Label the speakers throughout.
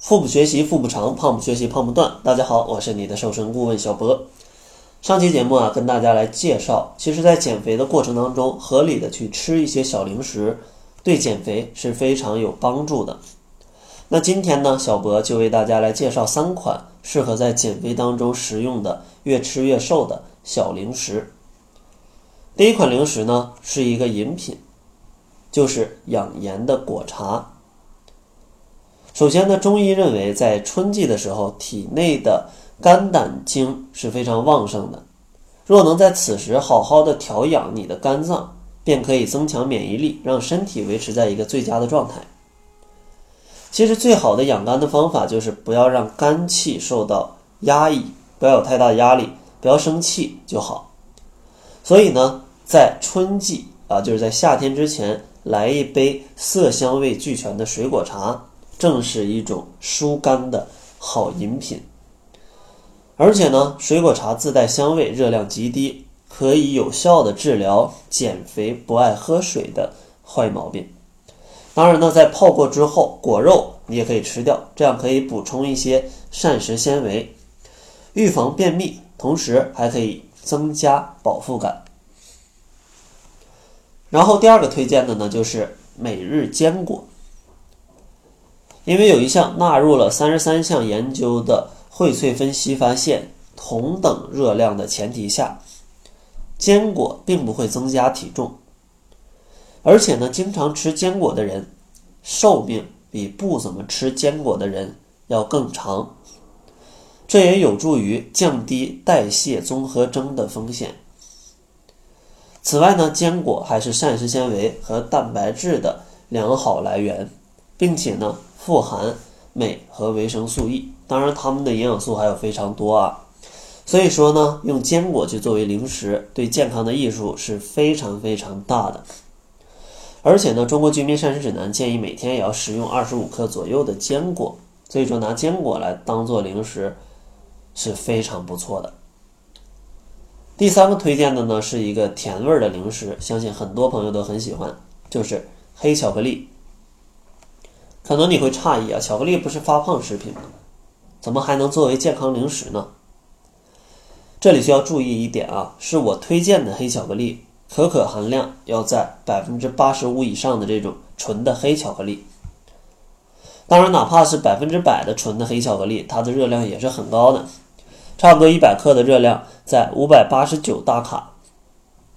Speaker 1: 腹部学习腹部长，胖不学习胖不断。大家好，我是你的瘦身顾问小博。上期节目啊，跟大家来介绍，其实，在减肥的过程当中，合理的去吃一些小零食，对减肥是非常有帮助的。那今天呢，小博就为大家来介绍三款适合在减肥当中食用的越吃越瘦的小零食。第一款零食呢，是一个饮品，就是养颜的果茶。首先呢，中医认为在春季的时候，体内的肝胆经是非常旺盛的。若能在此时好好的调养你的肝脏，便可以增强免疫力，让身体维持在一个最佳的状态。其实最好的养肝的方法就是不要让肝气受到压抑，不要有太大的压力，不要生气就好。所以呢，在春季啊，就是在夏天之前，来一杯色香味俱全的水果茶。正是一种疏肝的好饮品，而且呢，水果茶自带香味，热量极低，可以有效的治疗减肥不爱喝水的坏毛病。当然呢，在泡过之后，果肉你也可以吃掉，这样可以补充一些膳食纤维，预防便秘，同时还可以增加饱腹感。然后第二个推荐的呢，就是每日坚果。因为有一项纳入了三十三项研究的荟萃分析发现，同等热量的前提下，坚果并不会增加体重，而且呢，经常吃坚果的人寿命比不怎么吃坚果的人要更长，这也有助于降低代谢综合征的风险。此外呢，坚果还是膳食纤维和蛋白质的良好来源，并且呢。富含镁和维生素 E，当然它们的营养素还有非常多啊。所以说呢，用坚果去作为零食，对健康的益处是非常非常大的。而且呢，《中国居民膳食指南》建议每天也要食用二十五克左右的坚果，所以说拿坚果来当做零食是非常不错的。第三个推荐的呢，是一个甜味的零食，相信很多朋友都很喜欢，就是黑巧克力。可能你会诧异啊，巧克力不是发胖食品吗？怎么还能作为健康零食呢？这里需要注意一点啊，是我推荐的黑巧克力，可可含量要在百分之八十五以上的这种纯的黑巧克力。当然，哪怕是百分之百的纯的黑巧克力，它的热量也是很高的，差不多一百克的热量在五百八十九大卡。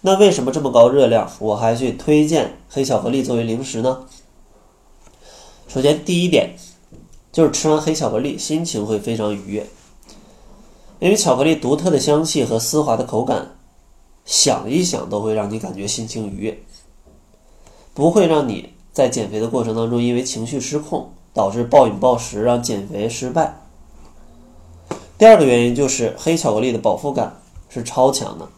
Speaker 1: 那为什么这么高热量，我还去推荐黑巧克力作为零食呢？首先，第一点就是吃完黑巧克力，心情会非常愉悦，因为巧克力独特的香气和丝滑的口感，想一想都会让你感觉心情愉悦，不会让你在减肥的过程当中因为情绪失控导致暴饮暴食，让减肥失败。第二个原因就是黑巧克力的饱腹感是超强的。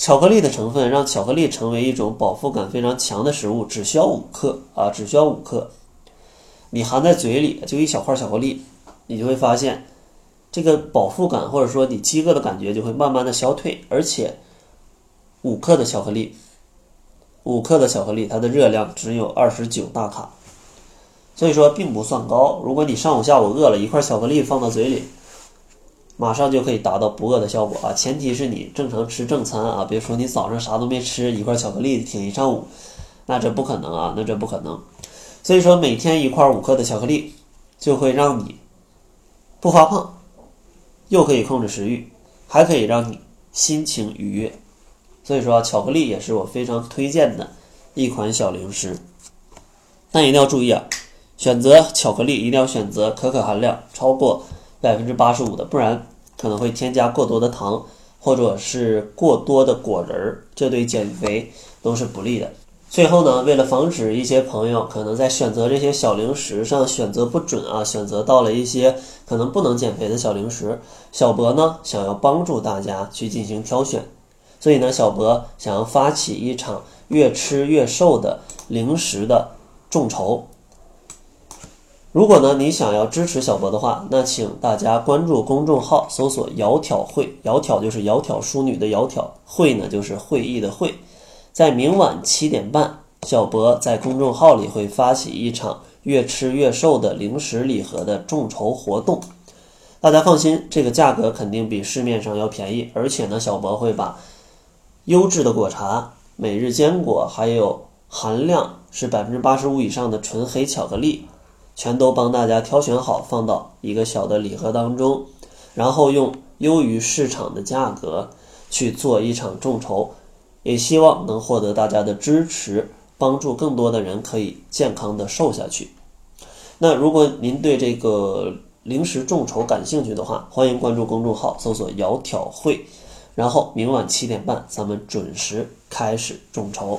Speaker 1: 巧克力的成分让巧克力成为一种饱腹感非常强的食物，只需要五克啊，只需要五克。你含在嘴里就一小块巧克力，你就会发现这个饱腹感或者说你饥饿的感觉就会慢慢的消退。而且五克的巧克力，五克的巧克力它的热量只有二十九大卡，所以说并不算高。如果你上午下午饿了一块巧克力放到嘴里。马上就可以达到不饿的效果啊！前提是你正常吃正餐啊，别说你早上啥都没吃，一块巧克力挺一上午，那这不可能啊，那这不可能。所以说，每天一块五克的巧克力，就会让你不发胖，又可以控制食欲，还可以让你心情愉悦。所以说，巧克力也是我非常推荐的一款小零食。但一定要注意啊，选择巧克力一定要选择可可含量超过。百分之八十五的，不然可能会添加过多的糖，或者是过多的果仁儿，这对减肥都是不利的。最后呢，为了防止一些朋友可能在选择这些小零食上选择不准啊，选择到了一些可能不能减肥的小零食，小博呢想要帮助大家去进行挑选，所以呢，小博想要发起一场越吃越瘦的零食的众筹。如果呢，你想要支持小博的话，那请大家关注公众号，搜索“窈窕会”，窈窕就是窈窕淑女的窈窕，会呢就是会议的会。在明晚七点半，小博在公众号里会发起一场越吃越瘦的零食礼盒的众筹活动。大家放心，这个价格肯定比市面上要便宜，而且呢，小博会把优质的果茶、每日坚果，还有含量是百分之八十五以上的纯黑巧克力，全都帮大家挑选好，放到一个小的礼盒当中，然后用优于市场的价格去做一场众筹，也希望能获得大家的支持，帮助更多的人可以健康的瘦下去。那如果您对这个，零食众筹感兴趣的话，欢迎关注公众号，搜索“窈窕会”，然后明晚七点半咱们准时开始众筹。